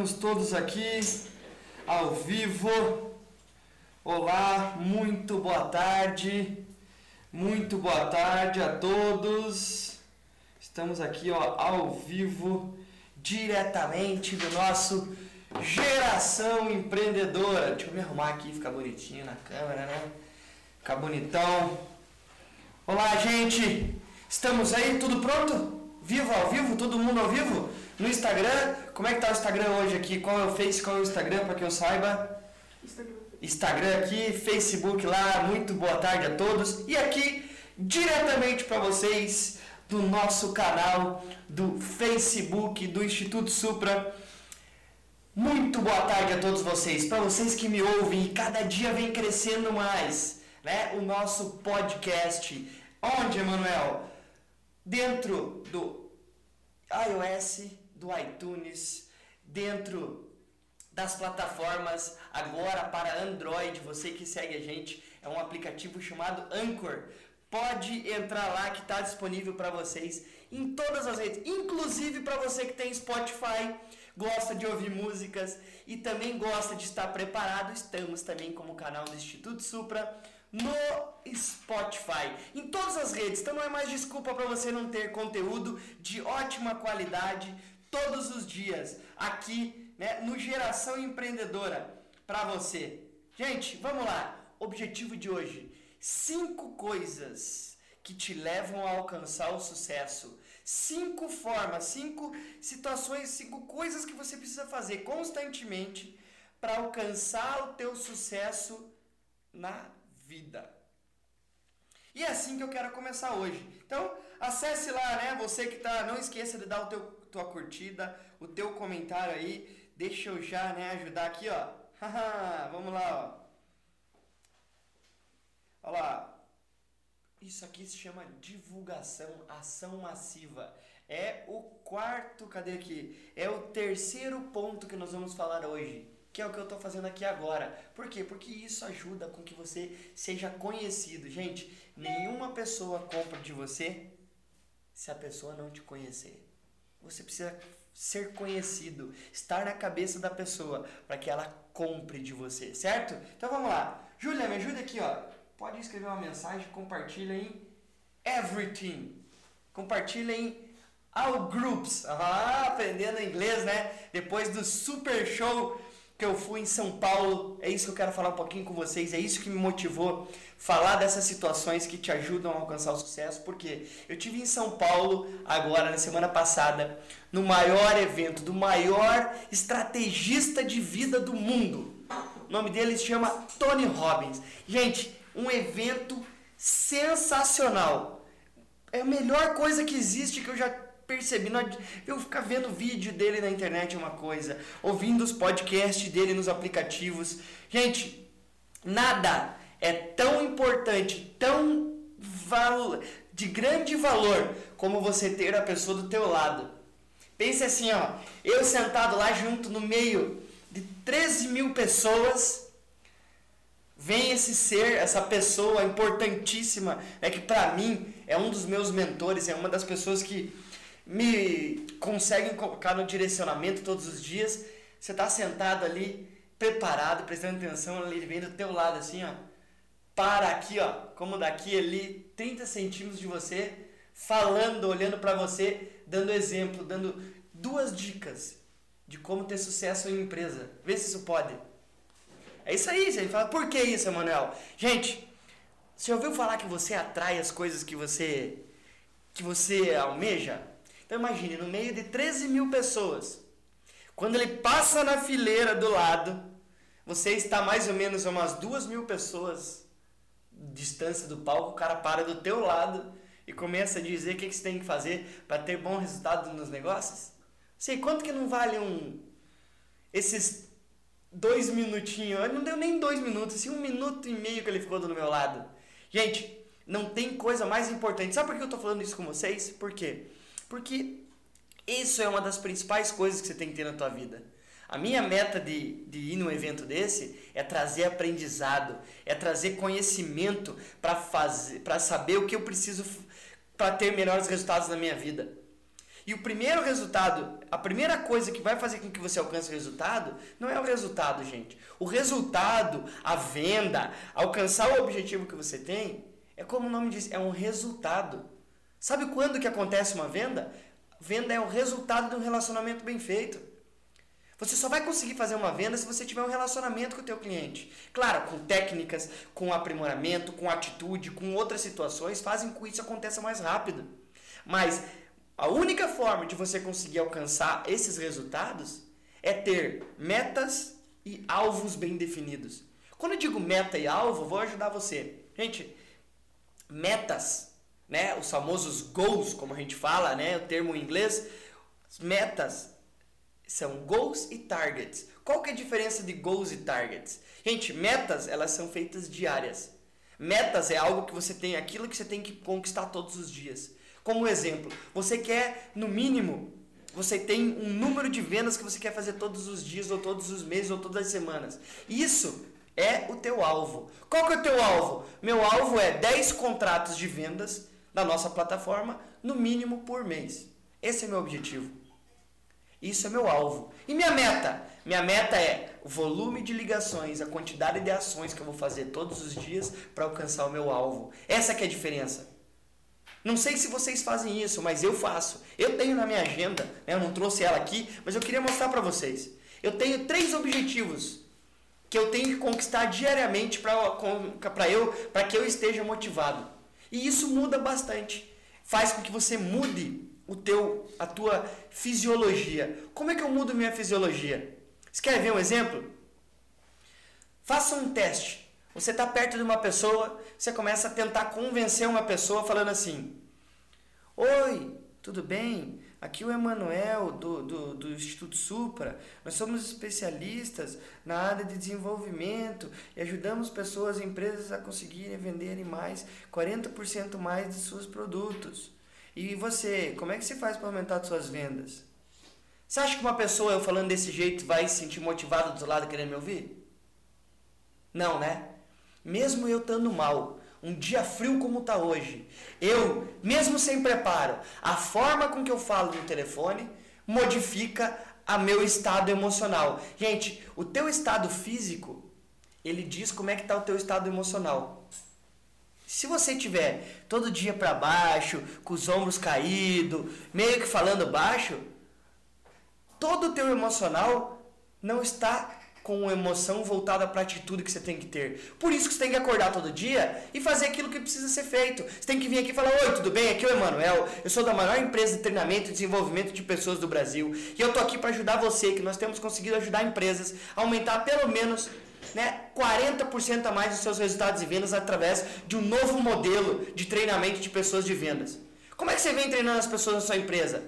Estamos todos aqui ao vivo. Olá, muito boa tarde. Muito boa tarde a todos. Estamos aqui ó, ao vivo, diretamente do nosso Geração Empreendedora. Deixa eu me arrumar aqui, ficar bonitinho na câmera, né? Ficar bonitão. Olá, gente. Estamos aí, tudo pronto? Vivo ao vivo? Todo mundo ao vivo? No Instagram, como é que tá o Instagram hoje aqui? Qual é o Face, qual é o Instagram, para que eu saiba? Instagram. Instagram aqui, Facebook lá, muito boa tarde a todos. E aqui, diretamente para vocês, do nosso canal do Facebook do Instituto Supra. Muito boa tarde a todos vocês. Para vocês que me ouvem e cada dia vem crescendo mais, né? O nosso podcast. Onde, Emanuel? Dentro do iOS, do iTunes, dentro das plataformas agora para Android, você que segue a gente, é um aplicativo chamado Anchor. Pode entrar lá que está disponível para vocês em todas as redes, inclusive para você que tem Spotify, gosta de ouvir músicas e também gosta de estar preparado. Estamos também como canal do Instituto Supra no Spotify, em todas as redes. Então não é mais desculpa para você não ter conteúdo de ótima qualidade todos os dias aqui, né, no Geração Empreendedora para você. Gente, vamos lá. Objetivo de hoje: cinco coisas que te levam a alcançar o sucesso. Cinco formas, cinco situações, cinco coisas que você precisa fazer constantemente para alcançar o teu sucesso na vida. E é assim que eu quero começar hoje. Então, acesse lá, né? Você que tá, não esqueça de dar o teu tua curtida, o teu comentário aí. Deixa eu já, né, ajudar aqui, ó. Vamos lá, ó. Olha lá. Isso aqui se chama divulgação, ação massiva. É o quarto, cadê aqui? É o terceiro ponto que nós vamos falar hoje, que é o que eu estou fazendo aqui agora. Por quê? Porque isso ajuda com que você seja conhecido. Gente, nenhuma pessoa compra de você se a pessoa não te conhecer. Você precisa ser conhecido, estar na cabeça da pessoa para que ela compre de você, certo? Então vamos lá. Júlia, me ajuda aqui, ó. Pode escrever uma mensagem, compartilha em everything. Compartilha em all groups. Ah, aprendendo inglês, né? Depois do super show que eu fui em São Paulo, é isso que eu quero falar um pouquinho com vocês, é isso que me motivou falar dessas situações que te ajudam a alcançar o sucesso, porque eu tive em São Paulo agora na semana passada, no maior evento do maior estrategista de vida do mundo. O nome dele se chama Tony Robbins. Gente, um evento sensacional. É a melhor coisa que existe que eu já percebi. Eu ficar vendo vídeo dele na internet é uma coisa, ouvindo os podcasts dele nos aplicativos. Gente, nada é tão importante, tão de grande valor como você ter a pessoa do teu lado. Pense assim, ó, eu sentado lá junto no meio de 13 mil pessoas, vem esse ser, essa pessoa importantíssima, é que para mim é um dos meus mentores, é uma das pessoas que me conseguem colocar no direcionamento todos os dias. Você está sentado ali, preparado, prestando atenção, ele vem do teu lado assim, ó para aqui, ó, como daqui ali, 30 centímetros de você, falando, olhando para você, dando exemplo, dando duas dicas de como ter sucesso em empresa. Vê se isso pode. É isso aí, você fala, por que isso, Emanuel? Gente, você ouviu falar que você atrai as coisas que você que você almeja? Então imagine, no meio de 13 mil pessoas, quando ele passa na fileira do lado, você está mais ou menos a umas duas mil pessoas distância do palco, o cara para do teu lado e começa a dizer o que, que você tem que fazer para ter bom resultado nos negócios? Sei, quanto que não vale um... Esses dois minutinhos, não deu nem dois minutos, assim, um minuto e meio que ele ficou do meu lado. Gente, não tem coisa mais importante. Sabe por que eu estou falando isso com vocês? Por quê? Porque isso é uma das principais coisas que você tem que ter na tua vida. A minha meta de, de ir num evento desse é trazer aprendizado, é trazer conhecimento para fazer, para saber o que eu preciso para ter melhores resultados na minha vida. E o primeiro resultado, a primeira coisa que vai fazer com que você alcance o resultado, não é o resultado, gente. O resultado, a venda, alcançar o objetivo que você tem, é como o nome diz, é um resultado. Sabe quando que acontece uma venda? Venda é o resultado de um relacionamento bem feito. Você só vai conseguir fazer uma venda se você tiver um relacionamento com o teu cliente. Claro, com técnicas, com aprimoramento, com atitude, com outras situações, fazem com que isso aconteça mais rápido. Mas a única forma de você conseguir alcançar esses resultados é ter metas e alvos bem definidos. Quando eu digo meta e alvo, vou ajudar você. Gente, metas, né, os famosos goals, como a gente fala, né, o termo em inglês, metas são goals e targets. Qual que é a diferença de goals e targets? Gente, metas, elas são feitas diárias. Metas é algo que você tem, aquilo que você tem que conquistar todos os dias. Como exemplo, você quer, no mínimo, você tem um número de vendas que você quer fazer todos os dias, ou todos os meses, ou todas as semanas. Isso é o teu alvo. Qual que é o teu alvo? Meu alvo é 10 contratos de vendas da nossa plataforma, no mínimo por mês. Esse é meu objetivo. Isso é meu alvo. E minha meta? Minha meta é o volume de ligações, a quantidade de ações que eu vou fazer todos os dias para alcançar o meu alvo. Essa que é a diferença. Não sei se vocês fazem isso, mas eu faço. Eu tenho na minha agenda, né? eu não trouxe ela aqui, mas eu queria mostrar para vocês. Eu tenho três objetivos que eu tenho que conquistar diariamente para eu, para que eu esteja motivado. E isso muda bastante. Faz com que você mude o teu, a tua fisiologia. Como é que eu mudo minha fisiologia? Você quer ver um exemplo? Faça um teste. Você está perto de uma pessoa, você começa a tentar convencer uma pessoa falando assim: Oi, tudo bem? Aqui o Emanuel do, do, do Instituto Supra. Nós somos especialistas na área de desenvolvimento e ajudamos pessoas e empresas a conseguirem venderem mais, 40% mais de seus produtos. E você, como é que você faz para aumentar as suas vendas? Você acha que uma pessoa eu falando desse jeito vai se sentir motivada do outro lado querendo me ouvir? Não, né? Mesmo eu estando mal, um dia frio como está hoje, eu, mesmo sem preparo, a forma com que eu falo no telefone modifica a meu estado emocional. Gente, o teu estado físico, ele diz como é que está o teu estado emocional. Se você tiver todo dia para baixo, com os ombros caídos, meio que falando baixo, todo o teu emocional não está com emoção voltada para a atitude que você tem que ter. Por isso que você tem que acordar todo dia e fazer aquilo que precisa ser feito. Você tem que vir aqui e falar: Oi, tudo bem? Aqui é o Emanuel. Eu sou da maior empresa de treinamento e desenvolvimento de pessoas do Brasil. E eu tô aqui para ajudar você, que nós temos conseguido ajudar empresas a aumentar pelo menos né, 40% a mais dos seus resultados de vendas através de um novo modelo de treinamento de pessoas de vendas. Como é que você vem treinando as pessoas na sua empresa?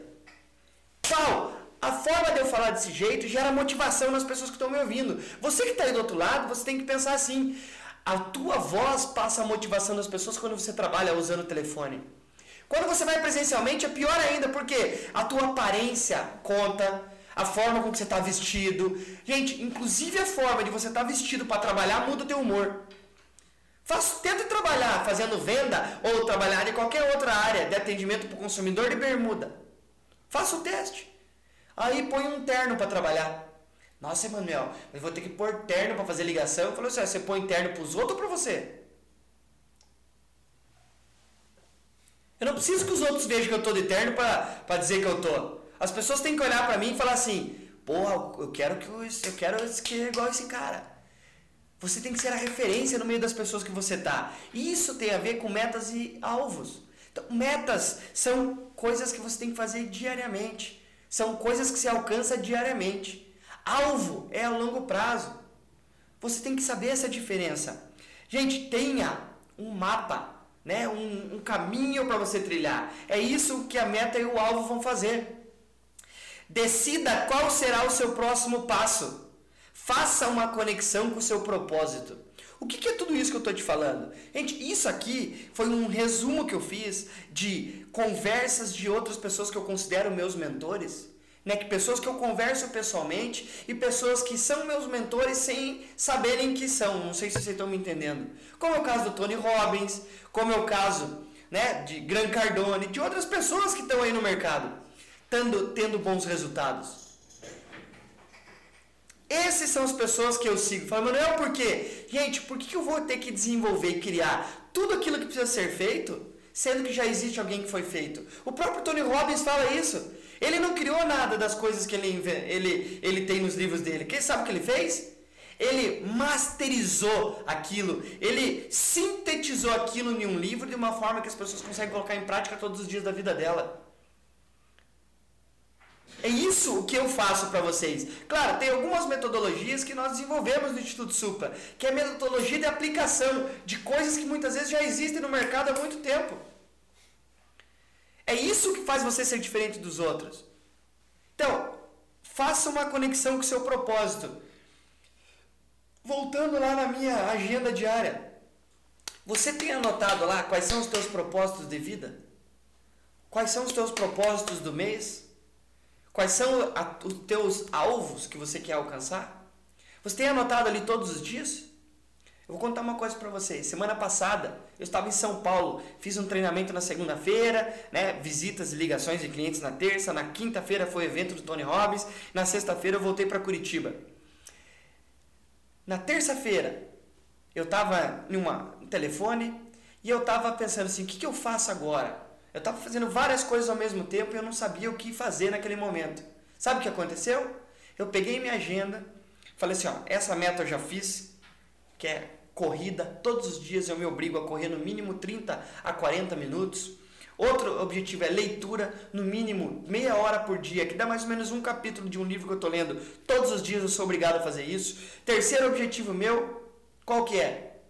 Qual? A forma de eu falar desse jeito gera motivação nas pessoas que estão me ouvindo. Você que está aí do outro lado, você tem que pensar assim: a tua voz passa a motivação das pessoas quando você trabalha usando o telefone. Quando você vai presencialmente é pior ainda, porque a tua aparência conta, a forma com que você está vestido. Gente, inclusive a forma de você estar tá vestido para trabalhar muda o teu humor. Faz, tenta trabalhar fazendo venda ou trabalhar em qualquer outra área de atendimento para o consumidor de bermuda. Faça o teste. Aí põe um terno para trabalhar. Nossa, Emanuel, eu vou ter que pôr terno para fazer ligação. Eu falei assim, você põe terno para os outros ou para você? Eu não preciso que os outros vejam que eu estou de terno para dizer que eu estou. As pessoas têm que olhar para mim e falar assim, porra, eu quero que eu, eu quero ser igual esse cara. Você tem que ser a referência no meio das pessoas que você tá. Isso tem a ver com metas e alvos. Então, metas são coisas que você tem que fazer diariamente. São coisas que se alcança diariamente. Alvo é a longo prazo. Você tem que saber essa diferença. Gente, tenha um mapa, né? um, um caminho para você trilhar. É isso que a meta e o alvo vão fazer. Decida qual será o seu próximo passo. Faça uma conexão com o seu propósito. O que, que é tudo isso que eu estou te falando? Gente, isso aqui foi um resumo que eu fiz de conversas de outras pessoas que eu considero meus mentores. Né, que pessoas que eu converso pessoalmente e pessoas que são meus mentores sem saberem que são. Não sei se vocês estão me entendendo. Como é o caso do Tony Robbins, como é o caso né, de Gran Cardone, de outras pessoas que estão aí no mercado. tendo, tendo bons resultados? Essas são as pessoas que eu sigo. Fala, Manuel, por quê? Gente, por que eu vou ter que desenvolver e criar tudo aquilo que precisa ser feito, sendo que já existe alguém que foi feito? O próprio Tony Robbins fala isso. Ele não criou nada das coisas que ele, ele, ele tem nos livros dele. Quem sabe o que ele fez? Ele masterizou aquilo, ele sintetizou aquilo em um livro de uma forma que as pessoas conseguem colocar em prática todos os dias da vida dela. É isso que eu faço para vocês. Claro, tem algumas metodologias que nós desenvolvemos no Instituto Supra, que é a metodologia de aplicação de coisas que muitas vezes já existem no mercado há muito tempo. É isso que faz você ser diferente dos outros. Então, faça uma conexão com o seu propósito. Voltando lá na minha agenda diária. Você tem anotado lá quais são os teus propósitos de vida? Quais são os teus propósitos do mês? Quais são a, os teus alvos que você quer alcançar? Você tem anotado ali todos os dias? Eu vou contar uma coisa para vocês. Semana passada eu estava em São Paulo, fiz um treinamento na segunda-feira, né, visitas e ligações de clientes na terça, na quinta-feira foi o evento do Tony Robbins, na sexta-feira eu voltei para Curitiba. Na terça-feira eu estava em uma, um telefone e eu estava pensando assim, o que, que eu faço agora? Eu estava fazendo várias coisas ao mesmo tempo e eu não sabia o que fazer naquele momento. Sabe o que aconteceu? Eu peguei minha agenda, falei assim, ó, essa meta eu já fiz, que é corrida, todos os dias eu me obrigo a correr no mínimo 30 a 40 minutos. Outro objetivo é leitura, no mínimo meia hora por dia, que dá mais ou menos um capítulo de um livro que eu estou lendo. Todos os dias eu sou obrigado a fazer isso. Terceiro objetivo meu, qual que é?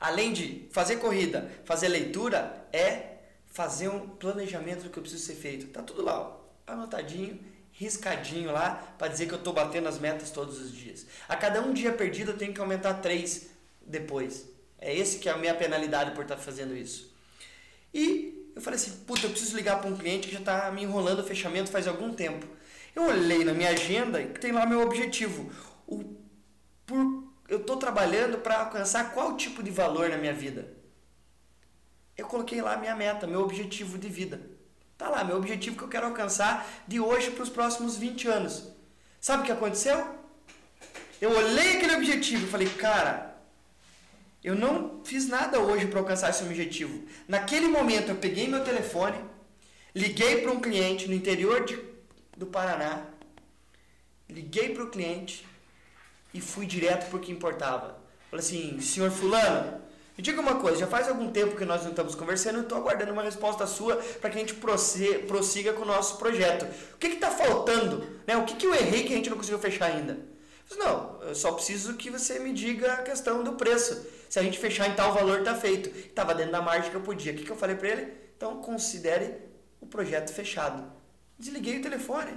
Além de fazer corrida, fazer leitura, é fazer um planejamento do que eu preciso ser feito. Tá tudo lá, ó, anotadinho, riscadinho lá, para dizer que eu estou batendo as metas todos os dias. A cada um dia perdido eu tenho que aumentar três depois. É esse que é a minha penalidade por estar tá fazendo isso. E eu falei assim, puta, eu preciso ligar para um cliente que já está me enrolando o fechamento faz algum tempo. Eu olhei na minha agenda e tem lá meu objetivo. O, por, eu estou trabalhando para alcançar qual tipo de valor na minha vida eu coloquei lá minha meta, meu objetivo de vida. Tá lá, meu objetivo que eu quero alcançar de hoje para os próximos 20 anos. Sabe o que aconteceu? Eu olhei aquele objetivo e falei, cara, eu não fiz nada hoje para alcançar esse objetivo. Naquele momento eu peguei meu telefone, liguei para um cliente no interior de, do Paraná, liguei para o cliente e fui direto para o que importava. Falei assim, senhor fulano, me diga uma coisa, já faz algum tempo que nós não estamos conversando, eu estou aguardando uma resposta sua para que a gente prossiga com o nosso projeto. O que está faltando? Né? O que, que eu errei que a gente não conseguiu fechar ainda? Eu disse, não, eu só preciso que você me diga a questão do preço. Se a gente fechar em tal valor, está feito. Estava dentro da margem que eu podia. O que, que eu falei para ele? Então, considere o projeto fechado. Desliguei o telefone.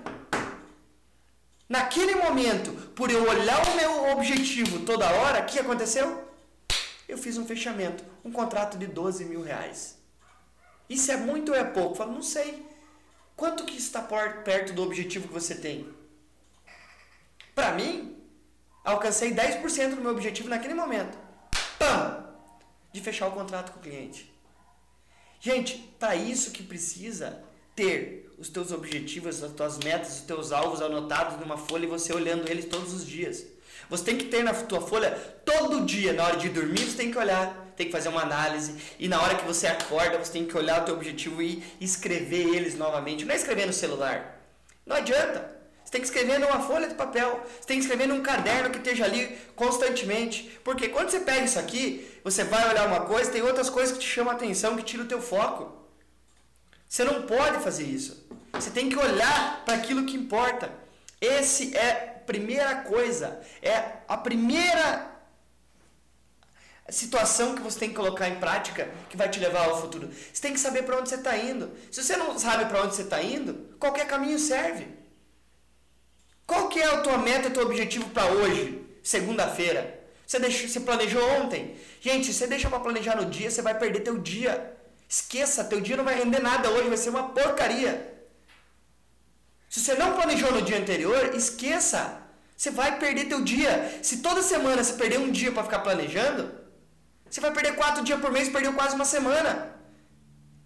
Naquele momento, por eu olhar o meu objetivo toda hora, o que aconteceu? Eu fiz um fechamento, um contrato de 12 mil reais. Isso é muito ou é pouco? Eu falo, não sei. Quanto que está perto do objetivo que você tem? Para mim, alcancei 10% do meu objetivo naquele momento. Pam! De fechar o contrato com o cliente. Gente, para isso que precisa ter os teus objetivos, as tuas metas, os teus alvos anotados numa folha e você olhando eles todos os dias. Você tem que ter na tua folha todo dia, na hora de dormir, você tem que olhar, tem que fazer uma análise. E na hora que você acorda, você tem que olhar o teu objetivo e escrever eles novamente. Não é escrever no celular. Não adianta. Você tem que escrever numa folha de papel. Você tem que escrever num caderno que esteja ali constantemente. Porque quando você pega isso aqui, você vai olhar uma coisa, tem outras coisas que te chamam a atenção, que tiram o teu foco. Você não pode fazer isso. Você tem que olhar para aquilo que importa. Esse é primeira coisa, é a primeira situação que você tem que colocar em prática que vai te levar ao futuro. Você tem que saber para onde você está indo. Se você não sabe para onde você está indo, qualquer caminho serve. Qual que é a tua meta, o teu objetivo para hoje, segunda-feira? Você, deixou, você planejou ontem? Gente, se você deixa para planejar no dia, você vai perder teu dia. Esqueça, teu dia não vai render nada hoje, vai ser uma porcaria. Se você não planejou no dia anterior, esqueça. Você vai perder teu dia. Se toda semana você perder um dia para ficar planejando, você vai perder quatro dias por mês, perdeu quase uma semana.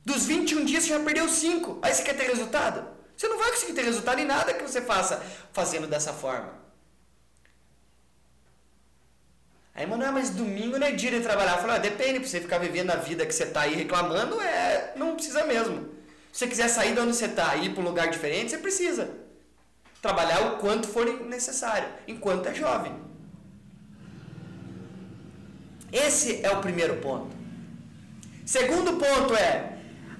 Dos 21 dias você já perdeu cinco. Aí você quer ter resultado? Você não vai conseguir ter resultado em nada que você faça fazendo dessa forma. Aí, mano, ah, mas domingo não é dia de trabalhar. Eu falei, ah, depende, pra você ficar vivendo a vida que você tá aí reclamando, é, não precisa mesmo. Se você quiser sair de onde você tá e ir para um lugar diferente, você precisa. Trabalhar o quanto for necessário, enquanto é jovem. Esse é o primeiro ponto. Segundo ponto é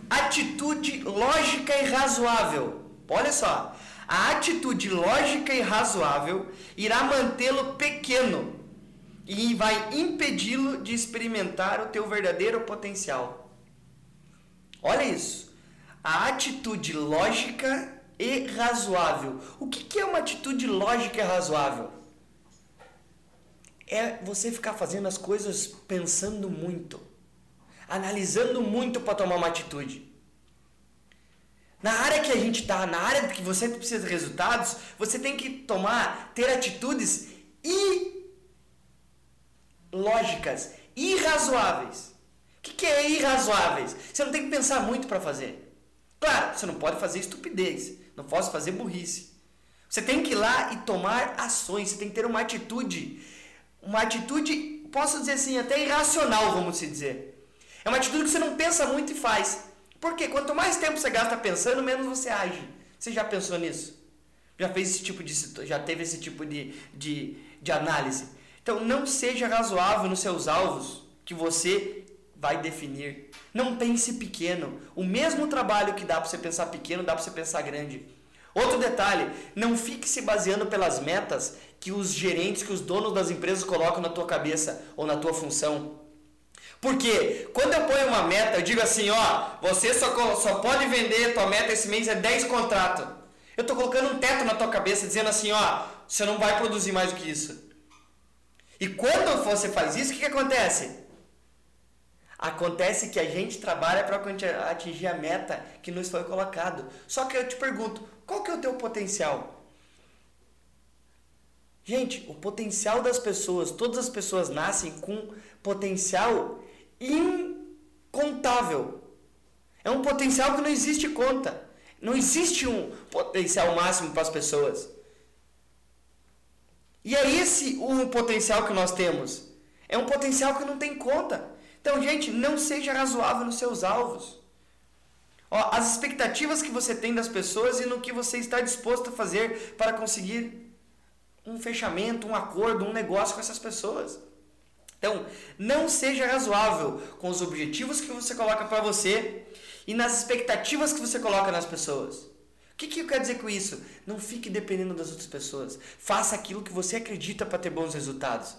atitude lógica e razoável. Olha só, a atitude lógica e razoável irá mantê-lo pequeno e vai impedi-lo de experimentar o teu verdadeiro potencial. Olha isso. A atitude lógica e razoável. O que, que é uma atitude lógica e razoável? É você ficar fazendo as coisas pensando muito, analisando muito para tomar uma atitude. Na área que a gente está, na área que você precisa de resultados, você tem que tomar, ter atitudes e lógicas, irrazoáveis. O que, que é irrazoáveis? Você não tem que pensar muito para fazer. Claro, você não pode fazer estupidez, não posso fazer burrice. Você tem que ir lá e tomar ações, você tem que ter uma atitude, uma atitude, posso dizer assim, até irracional, vamos dizer. É uma atitude que você não pensa muito e faz. Porque quanto mais tempo você gasta pensando, menos você age. Você já pensou nisso? Já fez esse tipo de já teve esse tipo de, de, de análise? Então não seja razoável nos seus alvos que você vai definir. Não pense pequeno. O mesmo trabalho que dá para você pensar pequeno, dá para você pensar grande. Outro detalhe, não fique se baseando pelas metas que os gerentes, que os donos das empresas colocam na tua cabeça ou na tua função. Porque quando eu ponho uma meta, eu digo assim, ó, você só, só pode vender, tua meta esse mês é 10 contratos. Eu estou colocando um teto na tua cabeça dizendo assim, ó, você não vai produzir mais do que isso. E quando você faz isso, o que, que acontece? Acontece que a gente trabalha para atingir a meta que nos foi colocado. Só que eu te pergunto, qual que é o teu potencial? Gente, o potencial das pessoas, todas as pessoas nascem com potencial incontável. É um potencial que não existe conta. Não existe um potencial máximo para as pessoas. E é esse o potencial que nós temos. É um potencial que não tem conta. Então, gente, não seja razoável nos seus alvos. Ó, as expectativas que você tem das pessoas e no que você está disposto a fazer para conseguir um fechamento, um acordo, um negócio com essas pessoas. Então, não seja razoável com os objetivos que você coloca para você e nas expectativas que você coloca nas pessoas. O que, que eu quero dizer com isso? Não fique dependendo das outras pessoas. Faça aquilo que você acredita para ter bons resultados.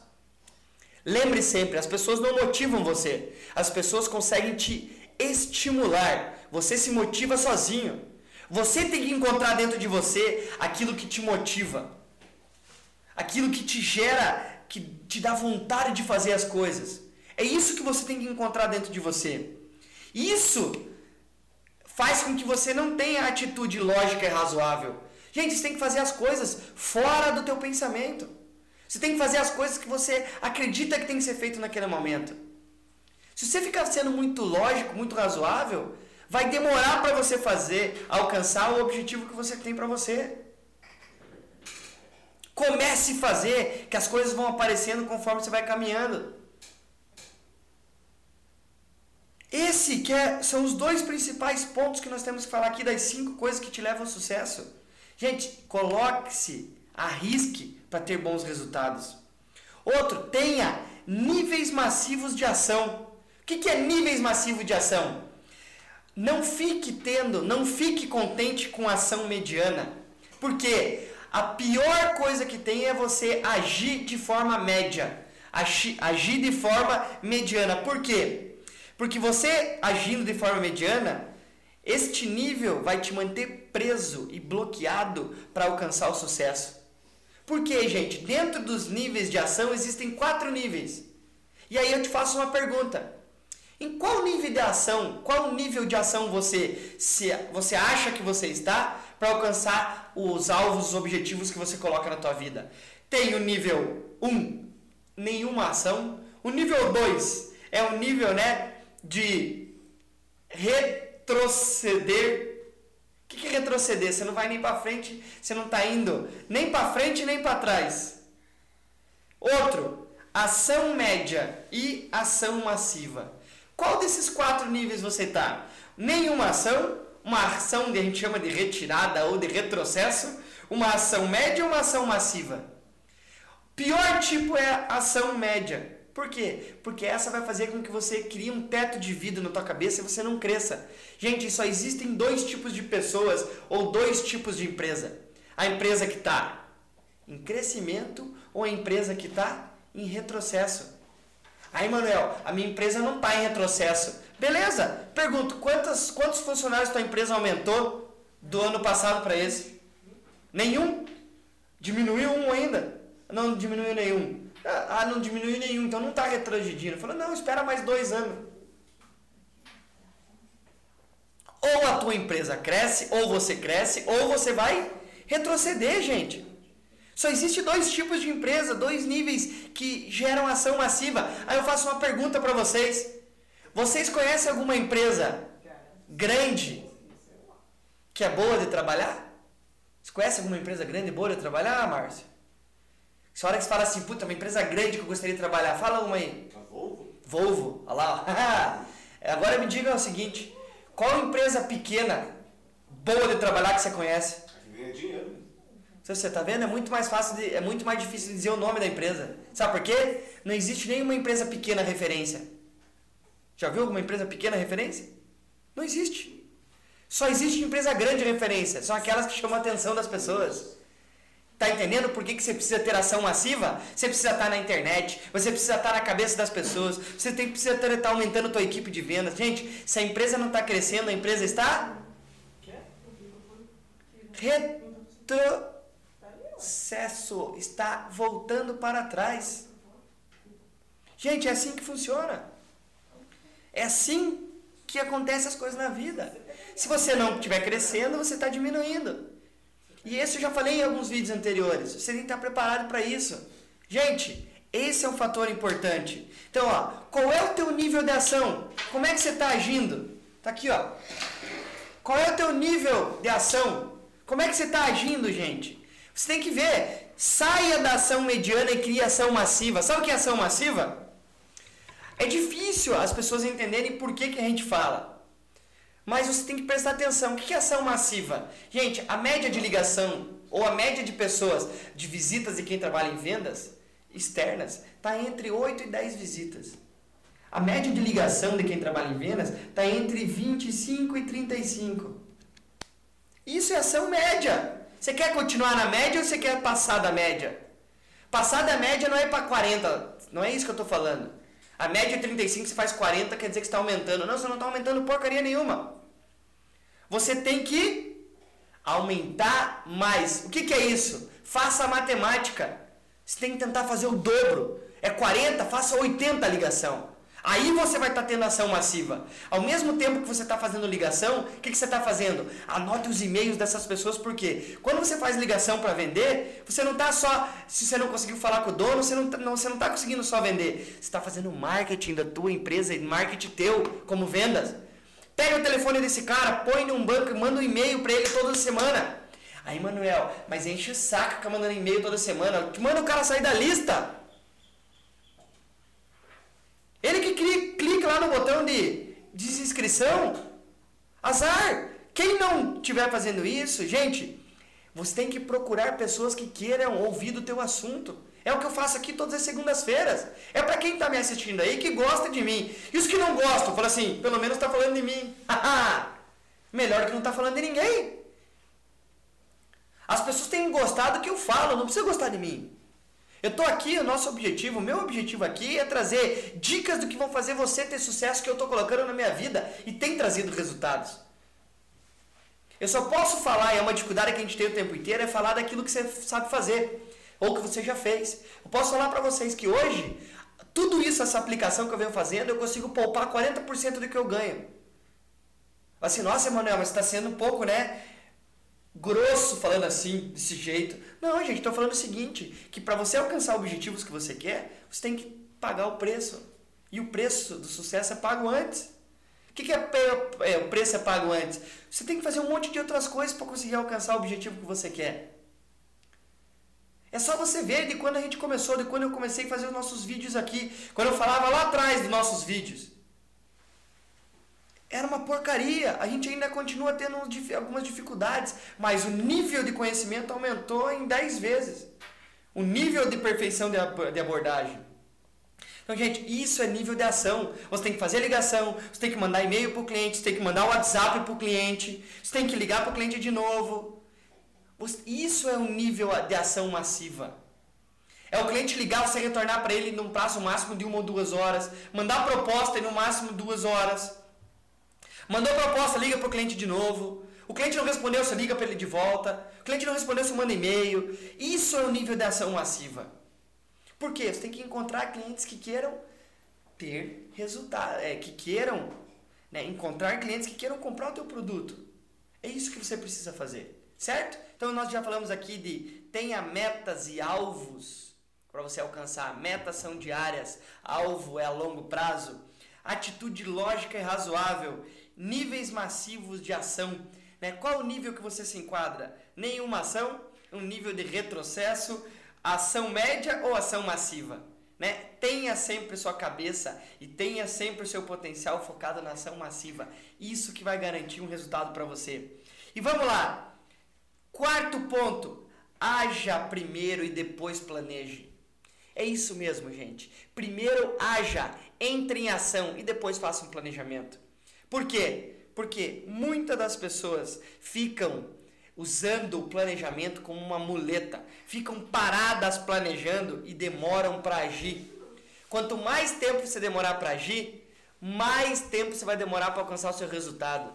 Lembre sempre, as pessoas não motivam você. As pessoas conseguem te estimular. Você se motiva sozinho. Você tem que encontrar dentro de você aquilo que te motiva. Aquilo que te gera que te dá vontade de fazer as coisas. É isso que você tem que encontrar dentro de você. Isso faz com que você não tenha atitude lógica e razoável. Gente, você tem que fazer as coisas fora do teu pensamento. Você tem que fazer as coisas que você acredita que tem que ser feito naquele momento. Se você ficar sendo muito lógico, muito razoável, vai demorar para você fazer, alcançar o objetivo que você tem para você. Comece a fazer, que as coisas vão aparecendo conforme você vai caminhando. Esse que é, são os dois principais pontos que nós temos que falar aqui das cinco coisas que te levam ao sucesso. Gente, coloque-se, arrisque para ter bons resultados. Outro, tenha níveis massivos de ação. O que, que é níveis massivos de ação? Não fique tendo, não fique contente com ação mediana. Por quê? A pior coisa que tem é você agir de forma média, agir de forma mediana. Por quê? Porque você agindo de forma mediana, este nível vai te manter preso e bloqueado para alcançar o sucesso. Por quê, gente? Dentro dos níveis de ação existem quatro níveis. E aí eu te faço uma pergunta. Em qual nível de ação, qual nível de ação você se você acha que você está para alcançar os alvos, os objetivos que você coloca na tua vida. Tem o nível 1, um, nenhuma ação. O nível 2 é o nível, né, de retroceder que, que é retroceder? Você não vai nem para frente, você não está indo nem para frente nem para trás. Outro, ação média e ação massiva. Qual desses quatro níveis você está? Nenhuma ação, uma ação que a gente chama de retirada ou de retrocesso, uma ação média ou uma ação massiva. Pior tipo é ação média. Por quê? Porque essa vai fazer com que você crie um teto de vida na tua cabeça e você não cresça. Gente, só existem dois tipos de pessoas ou dois tipos de empresa. A empresa que está em crescimento ou a empresa que está em retrocesso. Aí, Manuel, a minha empresa não está em retrocesso. Beleza, pergunto, quantos, quantos funcionários tua empresa aumentou do ano passado para esse? Nenhum? Diminuiu um ainda? Não diminuiu nenhum. Ah, não diminuiu nenhum, então não está retrogredindo. Falou, não, espera mais dois anos. Ou a tua empresa cresce, ou você cresce, ou você vai retroceder, gente. Só existe dois tipos de empresa, dois níveis que geram ação massiva. Aí eu faço uma pergunta para vocês. Vocês conhecem alguma empresa grande que é boa de trabalhar? Você conhece alguma empresa grande e boa de trabalhar, Márcio? Se hora que você fala assim, puta, uma empresa grande que eu gostaria de trabalhar, fala uma aí. A Volvo? Volvo, olha lá. Agora me diga o seguinte, qual empresa pequena, boa de trabalhar que você conhece? A que ganha dinheiro. Você está vendo? É muito mais fácil, de, é muito mais difícil dizer o nome da empresa. Sabe por quê? Não existe nenhuma empresa pequena referência. Já viu alguma empresa pequena referência? Não existe. Só existe empresa grande referência. São aquelas que chamam a atenção das pessoas. Tá entendendo por que, que você precisa ter ação massiva? Você precisa estar na internet, você precisa estar na cabeça das pessoas, você tem, precisa estar, estar aumentando a tua equipe de vendas. Gente, se a empresa não está crescendo, a empresa está retrocesso, está voltando para trás. Gente, é assim que funciona. É assim que acontecem as coisas na vida. Se você não estiver crescendo, você está diminuindo. E esse eu já falei em alguns vídeos anteriores. Você tem que estar preparado para isso. Gente, esse é um fator importante. Então, ó, qual é o teu nível de ação? Como é que você está agindo? Tá aqui, ó. Qual é o teu nível de ação? Como é que você está agindo, gente? Você tem que ver. Saia da ação mediana e crie ação massiva. Sabe o que é ação massiva? É difícil as pessoas entenderem por que, que a gente fala. Mas você tem que prestar atenção. O que é ação massiva? Gente, a média de ligação ou a média de pessoas de visitas de quem trabalha em vendas externas está entre 8 e 10 visitas. A média de ligação de quem trabalha em vendas está entre 25 e 35. Isso é ação média. Você quer continuar na média ou você quer passar da média? Passar da média não é para 40, não é isso que eu estou falando. A média é 35, você faz 40, quer dizer que está aumentando. Não, você não está aumentando porcaria nenhuma. Você tem que aumentar mais. O que, que é isso? Faça a matemática. Você tem que tentar fazer o dobro. É 40, faça 80 ligação. Aí você vai estar tá tendo ação massiva. Ao mesmo tempo que você está fazendo ligação, o que, que você está fazendo? Anote os e-mails dessas pessoas, porque quando você faz ligação para vender, você não está só. Se você não conseguiu falar com o dono, você não está não, não tá conseguindo só vender. Você está fazendo marketing da tua empresa, marketing teu, como vendas. Pega o telefone desse cara, põe num banco e manda um e-mail para ele toda semana. Aí, Manuel, mas enche o saco ficar mandando e-mail toda semana. Manda o cara sair da lista. Ele que clica lá no botão de desinscrição, azar. Quem não estiver fazendo isso, gente, você tem que procurar pessoas que queiram ouvir do teu assunto. É o que eu faço aqui todas as segundas-feiras. É para quem está me assistindo aí que gosta de mim. E os que não gostam, fala assim, pelo menos está falando de mim. Melhor que não está falando de ninguém. As pessoas têm gostado que eu falo, não precisa gostar de mim. Eu estou aqui, o nosso objetivo, o meu objetivo aqui é trazer dicas do que vão fazer você ter sucesso que eu estou colocando na minha vida e tem trazido resultados. Eu só posso falar, e é uma dificuldade que a gente tem o tempo inteiro, é falar daquilo que você sabe fazer, ou que você já fez. Eu posso falar para vocês que hoje, tudo isso, essa aplicação que eu venho fazendo, eu consigo poupar 40% do que eu ganho. Assim, nossa, Emanuel, mas está sendo pouco, né? Grosso falando assim, desse jeito. Não, gente, estou falando o seguinte, que para você alcançar objetivos que você quer, você tem que pagar o preço. E o preço do sucesso é pago antes. O que, que é, é, o preço é pago antes? Você tem que fazer um monte de outras coisas para conseguir alcançar o objetivo que você quer. É só você ver de quando a gente começou, de quando eu comecei a fazer os nossos vídeos aqui, quando eu falava lá atrás dos nossos vídeos. Era uma porcaria. A gente ainda continua tendo algumas dificuldades, mas o nível de conhecimento aumentou em 10 vezes. O nível de perfeição de abordagem. Então, gente, isso é nível de ação. Você tem que fazer ligação, você tem que mandar e-mail para o cliente, você tem que mandar um WhatsApp para o cliente, você tem que ligar para o cliente de novo. Isso é um nível de ação massiva. É o cliente ligar, você retornar para ele num prazo máximo de uma ou duas horas, mandar proposta em no máximo duas horas. Mandou proposta, liga para o cliente de novo. O cliente não respondeu, você liga para ele de volta. O cliente não respondeu, você manda e-mail. Isso é o nível de ação massiva. Por quê? Você tem que encontrar clientes que queiram ter resultado, é, que queiram né, encontrar clientes que queiram comprar o teu produto. É isso que você precisa fazer, certo? Então nós já falamos aqui de tenha metas e alvos para você alcançar. Metas são diárias, alvo é a longo prazo. Atitude lógica e razoável níveis massivos de ação. Né? Qual o nível que você se enquadra? Nenhuma ação, um nível de retrocesso, ação média ou ação massiva? Né? Tenha sempre sua cabeça e tenha sempre o seu potencial focado na ação massiva. Isso que vai garantir um resultado para você. E vamos lá. Quarto ponto: haja primeiro e depois planeje. É isso mesmo, gente. Primeiro haja, entre em ação e depois faça um planejamento. Por quê? Porque muitas das pessoas ficam usando o planejamento como uma muleta, ficam paradas planejando e demoram para agir. Quanto mais tempo você demorar para agir, mais tempo você vai demorar para alcançar o seu resultado.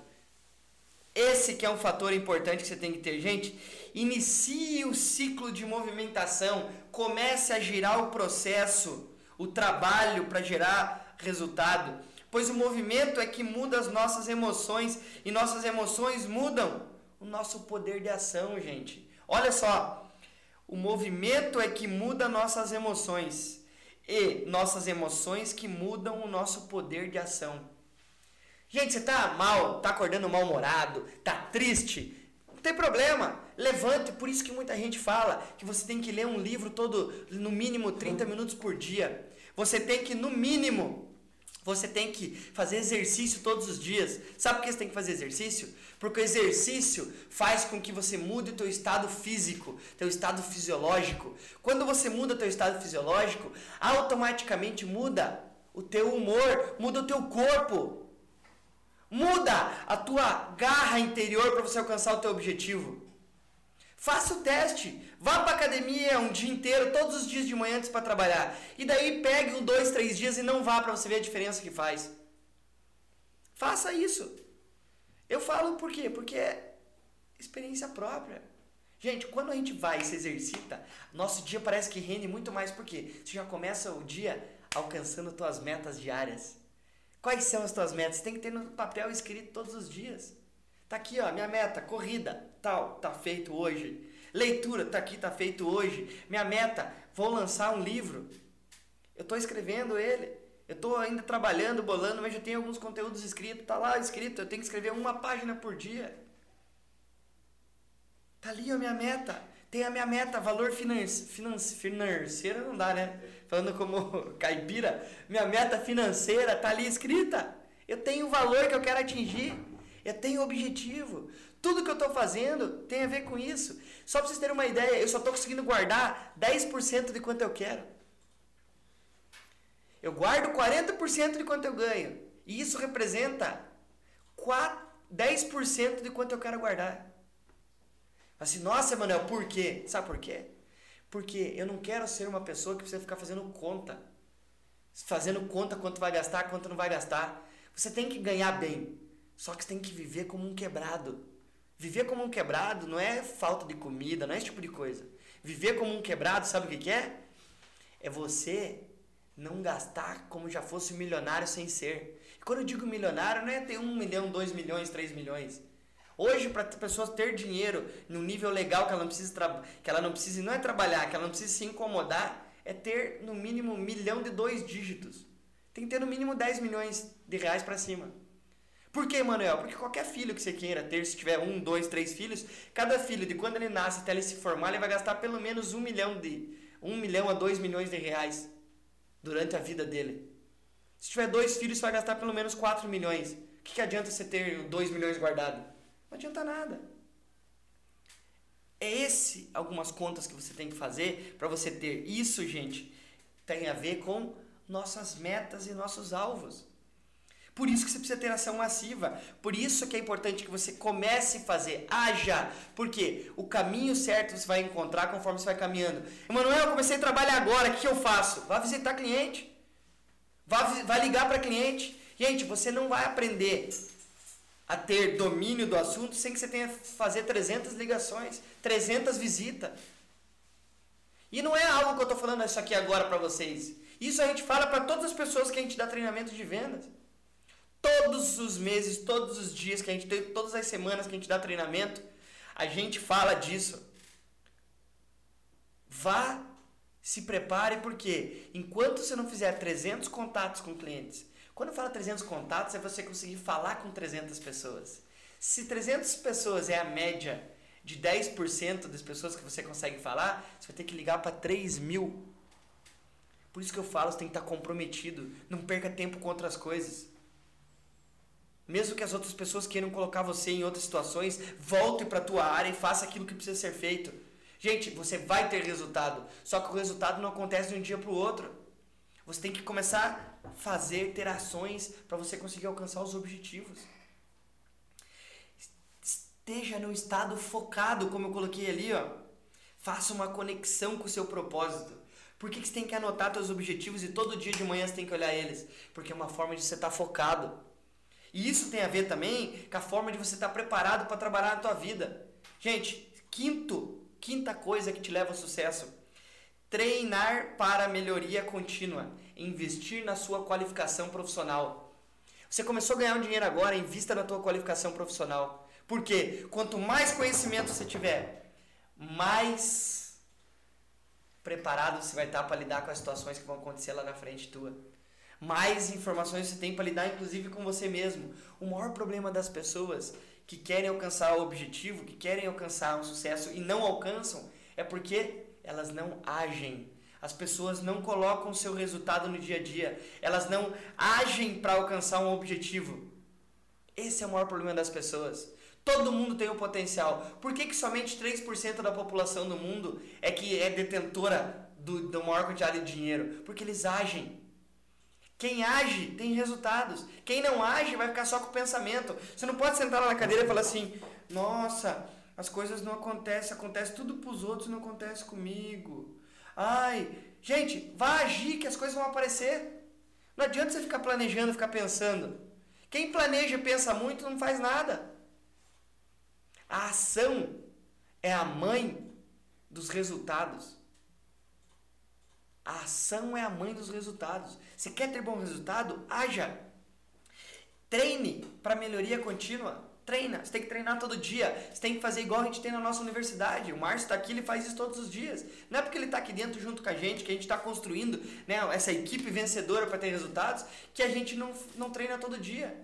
Esse que é um fator importante que você tem que ter, gente. Inicie o ciclo de movimentação, comece a girar o processo, o trabalho para gerar resultado pois o movimento é que muda as nossas emoções e nossas emoções mudam o nosso poder de ação, gente. Olha só, o movimento é que muda nossas emoções e nossas emoções que mudam o nosso poder de ação. Gente, você tá mal, tá acordando mal-humorado, tá triste, não tem problema. Levante, por isso que muita gente fala que você tem que ler um livro todo no mínimo 30 minutos por dia. Você tem que no mínimo você tem que fazer exercício todos os dias. Sabe por que você tem que fazer exercício? Porque o exercício faz com que você mude o teu estado físico, teu estado fisiológico. Quando você muda o teu estado fisiológico, automaticamente muda o teu humor, muda o teu corpo. Muda a tua garra interior para você alcançar o teu objetivo. Faça o teste. Vá para academia um dia inteiro, todos os dias de manhã antes para trabalhar. E daí pegue um, dois, três dias e não vá para você ver a diferença que faz. Faça isso. Eu falo por quê? Porque é experiência própria. Gente, quando a gente vai e se exercita, nosso dia parece que rende muito mais porque você já começa o dia alcançando suas metas diárias. Quais são as tuas metas? Tem que ter no papel escrito todos os dias. Tá aqui, ó, minha meta, corrida, tal, tá feito hoje. Leitura, tá aqui, tá feito hoje. Minha meta, vou lançar um livro. Eu estou escrevendo ele. Eu estou ainda trabalhando, bolando, mas já tenho alguns conteúdos escritos. Tá lá escrito, eu tenho que escrever uma página por dia. Tá ali a minha meta. Tem a minha meta, valor financeiro, financeiro não dá, né? Falando como caipira, minha meta financeira tá ali escrita. Eu tenho o valor que eu quero atingir. Eu tenho objetivo. Tudo que eu estou fazendo tem a ver com isso. Só para vocês terem uma ideia, eu só estou conseguindo guardar 10% de quanto eu quero. Eu guardo 40% de quanto eu ganho. E isso representa 4, 10% de quanto eu quero guardar. Assim, nossa, Emanuel, por quê? Sabe por quê? Porque eu não quero ser uma pessoa que precisa ficar fazendo conta. Fazendo conta quanto vai gastar, quanto não vai gastar. Você tem que ganhar bem. Só que você tem que viver como um quebrado. Viver como um quebrado não é falta de comida, não é esse tipo de coisa. Viver como um quebrado, sabe o que, que é? É você não gastar como já fosse milionário sem ser. E quando eu digo milionário, não é ter um milhão, dois milhões, três milhões. Hoje, para a pessoa ter dinheiro no nível legal que ela não precisa que ela não precisa não é trabalhar, que ela não precisa se incomodar, é ter no mínimo um milhão de dois dígitos. Tem que ter no mínimo 10 milhões de reais para cima. Por que, Manuel? Porque qualquer filho que você queira ter, se tiver um, dois, três filhos, cada filho, de quando ele nasce até ele se formar, ele vai gastar pelo menos um milhão de. um milhão a dois milhões de reais durante a vida dele. Se tiver dois filhos, você vai gastar pelo menos 4 milhões. O que, que adianta você ter 2 milhões guardado? Não adianta nada. É esse algumas contas que você tem que fazer para você ter. Isso, gente, tem a ver com nossas metas e nossos alvos. Por isso que você precisa ter ação massiva. Por isso que é importante que você comece a fazer, haja. Porque o caminho certo você vai encontrar conforme você vai caminhando. Emanuel, eu comecei a trabalhar agora, o que eu faço? Vá visitar cliente. Vá, vá ligar para cliente. Gente, você não vai aprender a ter domínio do assunto sem que você tenha que fazer 300 ligações, 300 visitas. E não é algo que eu estou falando isso aqui agora para vocês. Isso a gente fala para todas as pessoas que a gente dá treinamento de vendas. Todos os meses, todos os dias que a gente tem, todas as semanas que a gente dá treinamento, a gente fala disso. Vá, se prepare, porque enquanto você não fizer 300 contatos com clientes, quando eu falo 300 contatos, é você conseguir falar com 300 pessoas. Se 300 pessoas é a média de 10% das pessoas que você consegue falar, você vai ter que ligar para 3 mil. Por isso que eu falo, você tem que estar comprometido. Não perca tempo com outras coisas. Mesmo que as outras pessoas queiram colocar você em outras situações, volte para a tua área e faça aquilo que precisa ser feito. Gente, você vai ter resultado, só que o resultado não acontece de um dia para o outro. Você tem que começar a fazer, ter ações para você conseguir alcançar os objetivos. Esteja no estado focado, como eu coloquei ali, ó. Faça uma conexão com o seu propósito. Por que, que você tem que anotar seus objetivos e todo dia de manhã você tem que olhar eles? Porque é uma forma de você estar focado. E isso tem a ver também com a forma de você estar preparado para trabalhar na tua vida. Gente, quinto, quinta coisa que te leva ao sucesso. Treinar para melhoria contínua. Investir na sua qualificação profissional. Você começou a ganhar um dinheiro agora, invista na tua qualificação profissional. Porque quanto mais conhecimento você tiver, mais preparado você vai estar para lidar com as situações que vão acontecer lá na frente tua mais informações você tem para lidar, inclusive com você mesmo. O maior problema das pessoas que querem alcançar o objetivo, que querem alcançar um sucesso e não alcançam, é porque elas não agem. As pessoas não colocam seu resultado no dia a dia. Elas não agem para alcançar um objetivo. Esse é o maior problema das pessoas. Todo mundo tem o potencial. Por que, que somente 3% da população do mundo é que é detentora do, do maior quantidade de dinheiro? Porque eles agem. Quem age tem resultados. Quem não age vai ficar só com o pensamento. Você não pode sentar lá na cadeira e falar assim: nossa, as coisas não acontecem, acontece tudo para os outros, não acontece comigo. Ai, gente, vá agir que as coisas vão aparecer. Não adianta você ficar planejando, ficar pensando. Quem planeja pensa muito não faz nada. A ação é a mãe dos resultados. A ação é a mãe dos resultados. Você quer ter bom resultado? Haja. Treine para melhoria contínua. Treina. Você tem que treinar todo dia. Você tem que fazer igual a gente tem na nossa universidade. O Márcio está aqui, ele faz isso todos os dias. Não é porque ele está aqui dentro junto com a gente, que a gente está construindo né, essa equipe vencedora para ter resultados, que a gente não, não treina todo dia.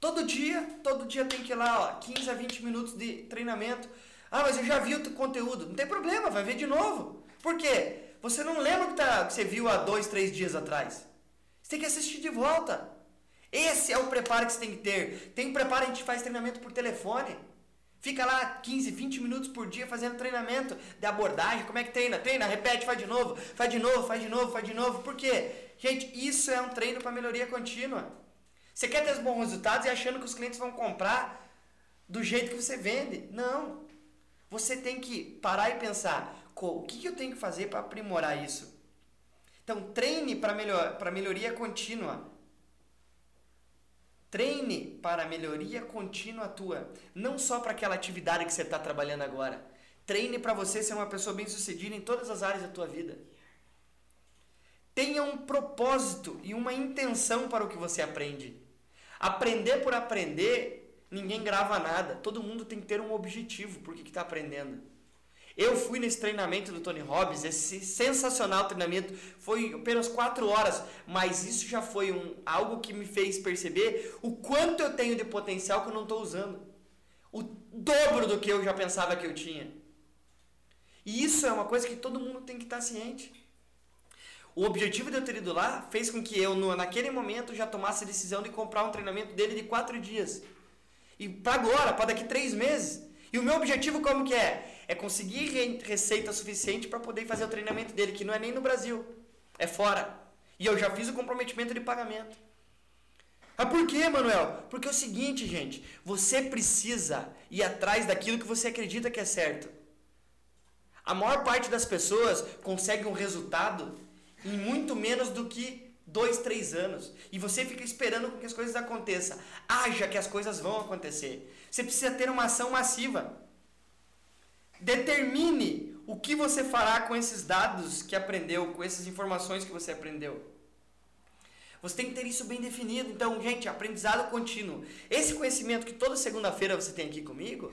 Todo dia, todo dia tem que ir lá, ó, 15 a 20 minutos de treinamento. Ah, mas eu já vi o conteúdo. Não tem problema, vai ver de novo. Por quê? Você não lembra que, tá, que você viu há dois, três dias atrás. Você tem que assistir de volta. Esse é o preparo que você tem que ter. Tem um preparo, a gente faz treinamento por telefone. Fica lá 15, 20 minutos por dia fazendo treinamento de abordagem. Como é que treina? Treina, repete, faz de novo, faz de novo, faz de novo, faz de novo. Por quê? Gente, isso é um treino para melhoria contínua. Você quer ter bons resultados e achando que os clientes vão comprar do jeito que você vende. Não. Você tem que parar e pensar: o que eu tenho que fazer para aprimorar isso? Então, treine para melhor, para melhoria contínua. Treine para melhoria contínua tua. Não só para aquela atividade que você está trabalhando agora. Treine para você ser uma pessoa bem sucedida em todas as áreas da tua vida. Tenha um propósito e uma intenção para o que você aprende. Aprender por aprender, ninguém grava nada. Todo mundo tem que ter um objetivo por que está aprendendo. Eu fui nesse treinamento do Tony Robbins, esse sensacional treinamento, foi apenas quatro horas, mas isso já foi um, algo que me fez perceber o quanto eu tenho de potencial que eu não estou usando. O dobro do que eu já pensava que eu tinha. E isso é uma coisa que todo mundo tem que estar ciente. O objetivo de eu ter ido lá fez com que eu, naquele momento, já tomasse a decisão de comprar um treinamento dele de quatro dias. E para agora, para daqui três meses. E o meu objetivo como que é? É conseguir receita suficiente para poder fazer o treinamento dele, que não é nem no Brasil, é fora. E eu já fiz o comprometimento de pagamento. Ah, por quê, Manuel? Porque é o seguinte, gente, você precisa ir atrás daquilo que você acredita que é certo. A maior parte das pessoas consegue um resultado em muito menos do que dois, três anos. E você fica esperando que as coisas aconteçam. Haja que as coisas vão acontecer. Você precisa ter uma ação massiva. Determine o que você fará com esses dados que aprendeu, com essas informações que você aprendeu. Você tem que ter isso bem definido. Então, gente, aprendizado contínuo. Esse conhecimento que toda segunda-feira você tem aqui comigo,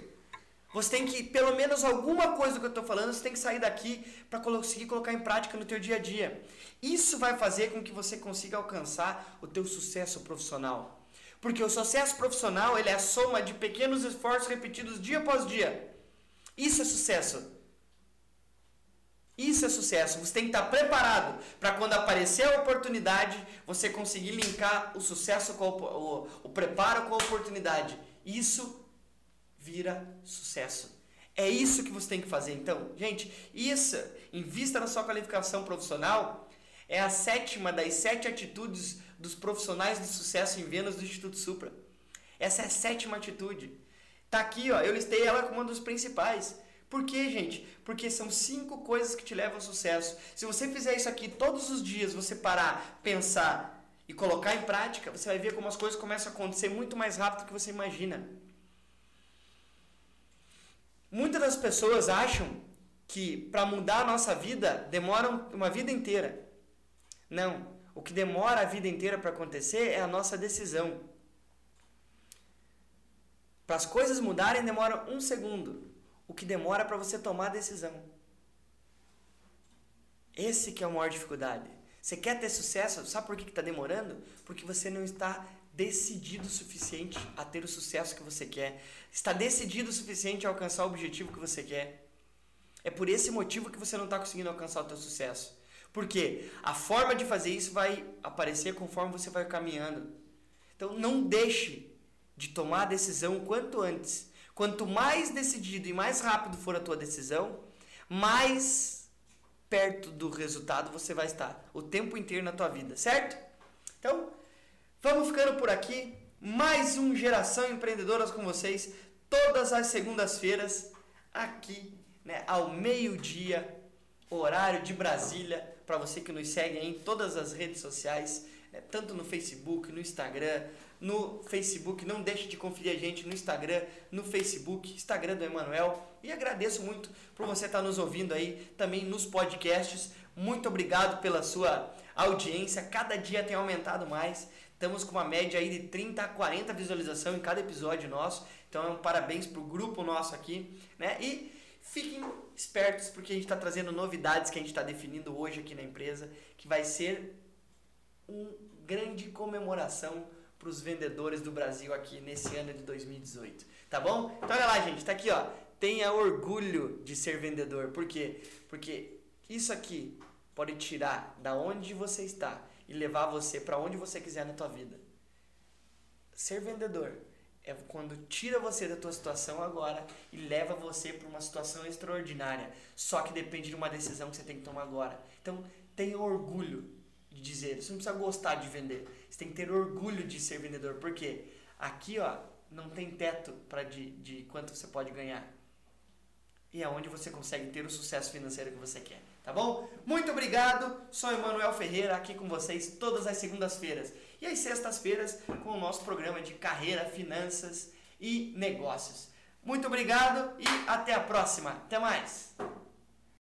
você tem que, pelo menos alguma coisa do que eu estou falando, você tem que sair daqui para conseguir colocar em prática no teu dia a dia. Isso vai fazer com que você consiga alcançar o teu sucesso profissional. Porque o sucesso profissional ele é a soma de pequenos esforços repetidos dia após dia. Isso é sucesso. Isso é sucesso. Você tem que estar preparado para quando aparecer a oportunidade, você conseguir linkar o sucesso com o, o, o preparo com a oportunidade. Isso vira sucesso. É isso que você tem que fazer. Então, gente, isso, invista na sua qualificação profissional, é a sétima das sete atitudes dos profissionais de sucesso em vendas do Instituto Supra. Essa é a sétima atitude. Tá aqui, ó, eu listei ela como uma dos principais. Por quê, gente? Porque são cinco coisas que te levam ao sucesso. Se você fizer isso aqui todos os dias, você parar, pensar e colocar em prática, você vai ver como as coisas começam a acontecer muito mais rápido do que você imagina. Muitas das pessoas acham que para mudar a nossa vida demora uma vida inteira. Não. O que demora a vida inteira para acontecer é a nossa decisão. Para as coisas mudarem demora um segundo, o que demora para você tomar a decisão. Esse que é a maior dificuldade. Você quer ter sucesso, sabe por que está demorando? Porque você não está decidido o suficiente a ter o sucesso que você quer. Está decidido o suficiente a alcançar o objetivo que você quer. É por esse motivo que você não está conseguindo alcançar o teu sucesso. Porque a forma de fazer isso vai aparecer conforme você vai caminhando. Então não deixe de tomar a decisão quanto antes. Quanto mais decidido e mais rápido for a tua decisão, mais perto do resultado você vai estar o tempo inteiro na tua vida, certo? Então, vamos ficando por aqui. Mais um Geração Empreendedoras com vocês, todas as segundas-feiras, aqui, né, ao meio-dia, horário de Brasília, para você que nos segue em todas as redes sociais, né, tanto no Facebook, no Instagram, no Facebook. Não deixe de conferir a gente no Instagram, no Facebook, Instagram do Emanuel. E agradeço muito por você estar nos ouvindo aí também nos podcasts. Muito obrigado pela sua audiência. Cada dia tem aumentado mais. Estamos com uma média aí de 30 a 40 visualizações em cada episódio nosso. Então, é um parabéns para o grupo nosso aqui. Né? E fiquem espertos porque a gente está trazendo novidades que a gente está definindo hoje aqui na empresa, que vai ser uma grande comemoração para os vendedores do Brasil aqui nesse ano de 2018. Tá bom? Então olha lá, gente, tá aqui, ó. Tenha orgulho de ser vendedor. Por quê? Porque isso aqui pode tirar da onde você está e levar você para onde você quiser na tua vida. Ser vendedor é quando tira você da tua situação agora e leva você para uma situação extraordinária. Só que depende de uma decisão que você tem que tomar agora. Então, tenha orgulho de dizer. Você não precisa gostar de vender. Você tem que ter orgulho de ser vendedor. Porque aqui, ó, não tem teto para de, de quanto você pode ganhar. E é onde você consegue ter o sucesso financeiro que você quer. Tá bom? Muito obrigado. Sou Emanuel Ferreira aqui com vocês todas as segundas-feiras. E às sextas-feiras com o nosso programa de carreira, finanças e negócios. Muito obrigado e até a próxima. Até mais.